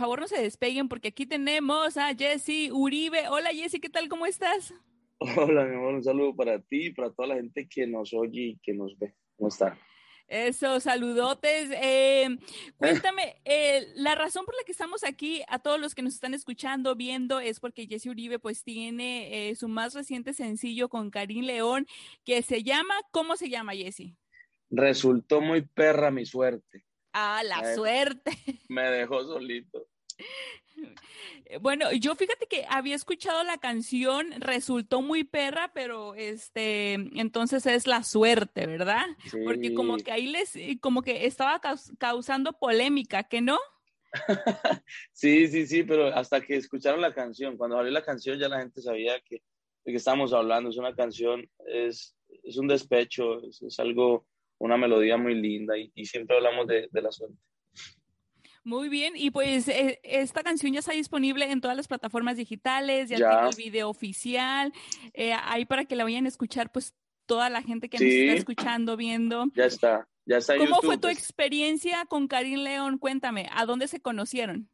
favor no se despeguen porque aquí tenemos a Jesse Uribe. Hola Jesse, ¿qué tal? ¿Cómo estás? Hola, mi amor, un saludo para ti y para toda la gente que nos oye y que nos ve. ¿Cómo está? Eso, saludotes. Eh, cuéntame, eh, la razón por la que estamos aquí, a todos los que nos están escuchando, viendo, es porque Jesse Uribe pues tiene eh, su más reciente sencillo con Karim León, que se llama, ¿cómo se llama Jesse? Resultó muy perra mi suerte. Ah, la suerte. Me dejó solito. Bueno, yo fíjate que había escuchado la canción, resultó muy perra, pero este, entonces es la suerte, ¿verdad? Porque como que ahí les, como que estaba causando polémica, ¿que no? sí, sí, sí, pero hasta que escucharon la canción, cuando salió la canción ya la gente sabía que, de qué estábamos hablando, es una canción, es, es un despecho, es, algo, una melodía muy linda y, siempre hablamos de, de la suerte. Muy bien, y pues eh, esta canción ya está disponible en todas las plataformas digitales, ya, tiene el video oficial, eh, ahí para que la vayan a escuchar pues toda la gente que nos está escuchando, viendo. Ya está, ya está. ¿Cómo fue tu pues. experiencia con Karim León? Cuéntame, ¿a dónde se conocieron?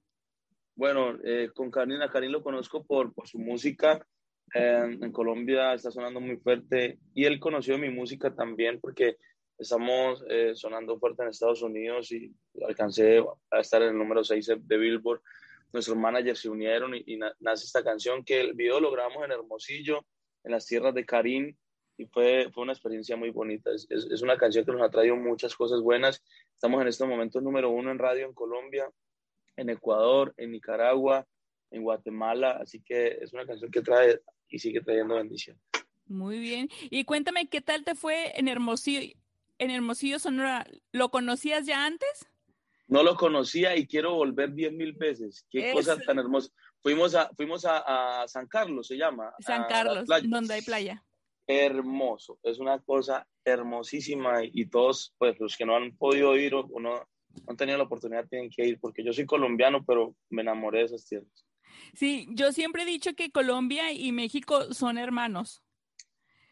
Bueno, eh, con Karim, a Karim lo conozco por, por su música, en Colombia está sonando muy fuerte y él conoció mi música también porque Estamos eh, sonando fuerte en Estados Unidos y alcancé a estar en el número 6 de Billboard. Nuestros managers se unieron y, nace esta canción que el video lo grabamos en Hermosillo, en las tierras de Karim, y fue, fue una experiencia muy bonita. Es, es, una canción que nos ha traído muchas cosas buenas. Estamos en estos momentos número uno en radio en Colombia, en Ecuador, en Nicaragua, en Guatemala, así que es una canción que trae y sigue trayendo bendición. Muy bien. Y cuéntame, ¿qué tal te fue en Hermosillo? En Hermosillo, Sonora, ¿lo conocías ya antes? No lo conocía y quiero volver diez mil veces. Qué cosa tan hermosa. Fuimos a, fuimos a, San Carlos, se llama. San Carlos, donde hay playa. Hermoso, es una cosa hermosísima y, todos, pues los que no han podido ir o, no, han tenido la oportunidad tienen que ir, porque yo soy colombiano, pero me enamoré de esas tierras. Sí, yo siempre he dicho que Colombia y México son hermanos.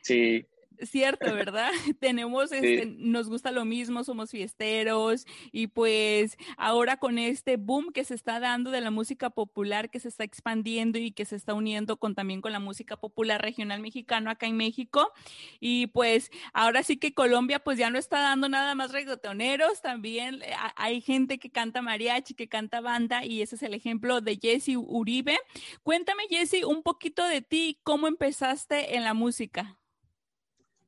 Sí, Cierto, ¿verdad? Tenemos, este, nos gusta lo mismo, somos fiesteros y pues ahora con este boom que se está dando de la música popular, que se está expandiendo y que se está uniendo con también con la música popular regional mexicano acá en México y pues ahora sí que Colombia pues ya no está dando nada más reggaetoneros, también eh, hay gente que canta mariachi, que canta banda y ese es el ejemplo de Jesse Uribe. Cuéntame Jesse un poquito de ti, cómo empezaste en la música.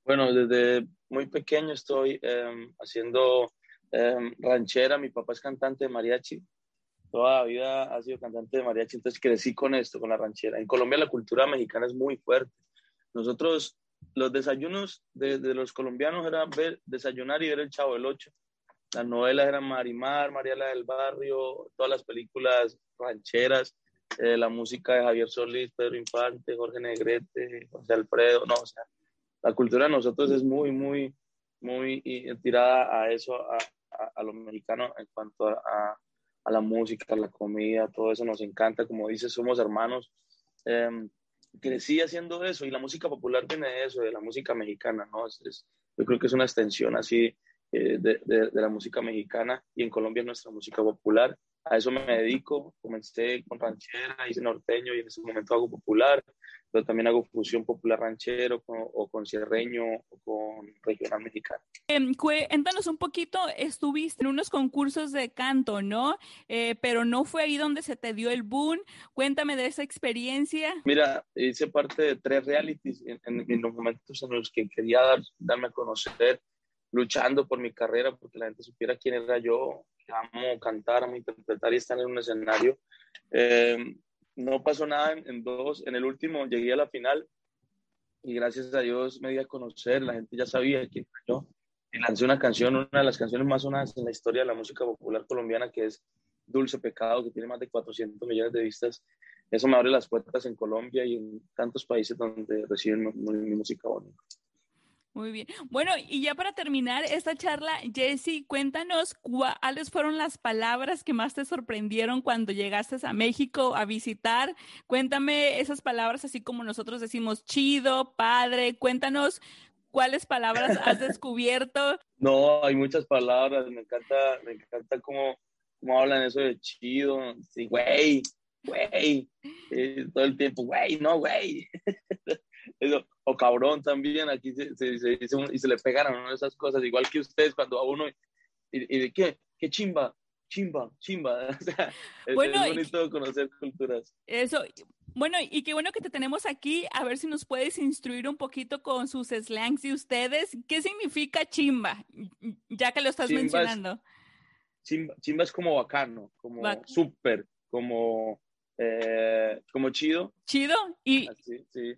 Bueno, desde muy pequeño estoy em, haciendo em, ranchera. Mi papá es cantante de mariachi. Toda la vida ha sido cantante de mariachi, entonces crecí con esto, con la ranchera. En Colombia la cultura mexicana es muy fuerte. Nosotros, los desayunos de, los colombianos era ver, desayunar y ver el Chavo del Ocho. Las novelas eran Marimar, Mariela del Barrio, todas las películas rancheras, eh, la música de Javier Solís, Pedro Infante, Jorge Negrete, José Alfredo, no, o sea, la cultura de nosotros es muy, muy, muy tirada a eso, a, a, lo mexicano en cuanto a, a, la música, a la comida, todo eso nos encanta. Como dices, somos hermanos. Em, crecí haciendo eso y la música popular viene de eso, de la música mexicana, ¿no? Es, yo creo que es una extensión así eh, de, de, de, la música mexicana y en Colombia es nuestra música popular. A eso me dedico, comencé con ranchera, hice norteño y en ese momento hago popular pero también hago fusión popular ranchero o con cierreño o con regional mexicano. Eh, cuéntanos un poquito, estuviste en unos concursos de canto, ¿no? Eh, pero no fue ahí donde se te dio el boom. Cuéntame de esa experiencia. Mira, hice parte de tres realities en, en, los momentos en los que quería darme a conocer, luchando por mi carrera, porque la gente supiera quién era yo, amo cantar, amo interpretar y estar en un escenario. Eh, no pasó nada en, dos. En el último llegué a la final y gracias a Dios me di a conocer. La gente ya sabía que yo. Y lancé una canción, una de las canciones más sonadas en la historia de la música popular colombiana, que es Dulce Pecado, que tiene más de 400 millones de vistas. Eso me abre las puertas en Colombia y en tantos países donde reciben mi música bonita. Muy bien. Bueno, y ya para terminar esta charla, Jesse, cuéntanos cuáles fueron las palabras que más te sorprendieron cuando llegaste a México a visitar. Cuéntame esas palabras así como nosotros decimos chido, padre. Cuéntanos cuáles palabras has descubierto. No, hay muchas palabras. Me encanta, me encanta cómo cómo hablan eso de chido, sí, güey, güey, eh, todo el tiempo, güey, no, güey. o cabrón también, aquí se, se, y se le pegaron esas cosas, igual que ustedes cuando a uno, y, de qué, qué chimba, chimba, chimba. O sea, bueno, es, bonito conocer culturas. Eso, bueno, y qué bueno que te tenemos aquí, a ver si nos puedes instruir un poquito con sus slangs y ustedes. ¿Qué significa chimba? Ya que lo estás mencionando. chimba, es como bacano, como súper, como, eh, como chido. Chido, y, Así, sí.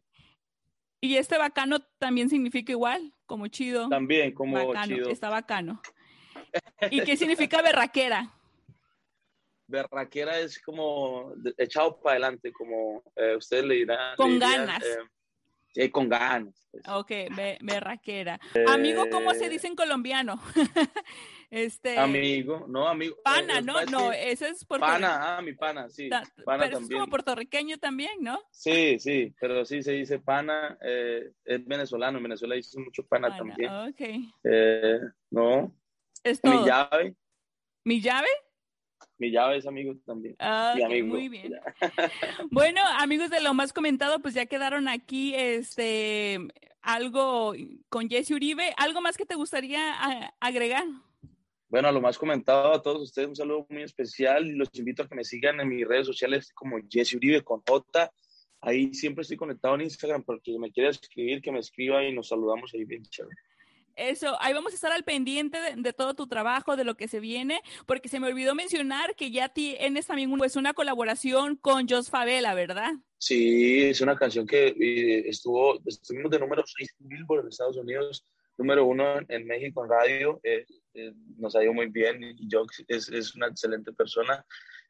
Y este bacano también significa igual, como chido. También, como bacano, chido. Está bacano. ¿Y qué significa berraquera? berraquera es como echado para adelante, como eh, ustedes le dirán. Con ganas. Eh, sí, con ganas. Pues. Ok, berraquera. amigo, ¿cómo se eh, dice en colombiano? este. Amigo, no, amigo. Pana, ¿no? No, ese es por. Pana, ah, mi pana, sí. pana pero es como puertorriqueño también, ¿no? Sí, sí, pero sí se dice pana, es venezolano, en Venezuela dice mucho pana, también. Ok. no. Es todo. Mi llave. ¿Mi llave? Mi llave es amigo también. Ah, muy bien. bueno, amigos de lo más comentado, pues ya quedaron aquí este algo con Jesse Uribe. ¿Algo más que te gustaría agregar? Bueno, a lo más comentado a todos ustedes, un saludo muy especial y los invito a que me sigan en mis redes sociales como Jesse Uribe con J. Ahí siempre estoy conectado en Instagram porque me quiere escribir, que me escriba y nos saludamos ahí bien chévere. Eso, ahí vamos a estar al pendiente de, todo tu trabajo, de lo que se viene, porque se me olvidó mencionar que ya tienes también pues, una colaboración con Jos Favela, ¿verdad? Sí, es una canción que eh, estuvo, estuvimos de número 6 Billboard en Estados Unidos, número uno en México en radio, eh, eh, nos ha ido muy bien y Jox es, una excelente persona.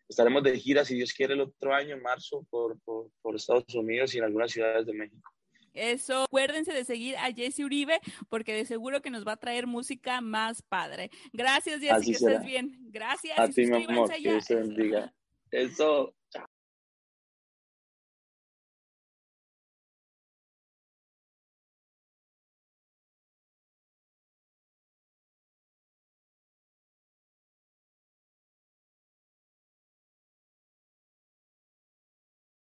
Estaremos de gira, si Dios quiere, el otro año, en marzo, por, por Estados Unidos y en algunas ciudades de México. Eso, acuérdense de seguir a Jesse Uribe porque de seguro que nos va a traer música más padre. Gracias, Jesse, que estés bien. Gracias. A ti, mi amor, que se bendiga. Eso.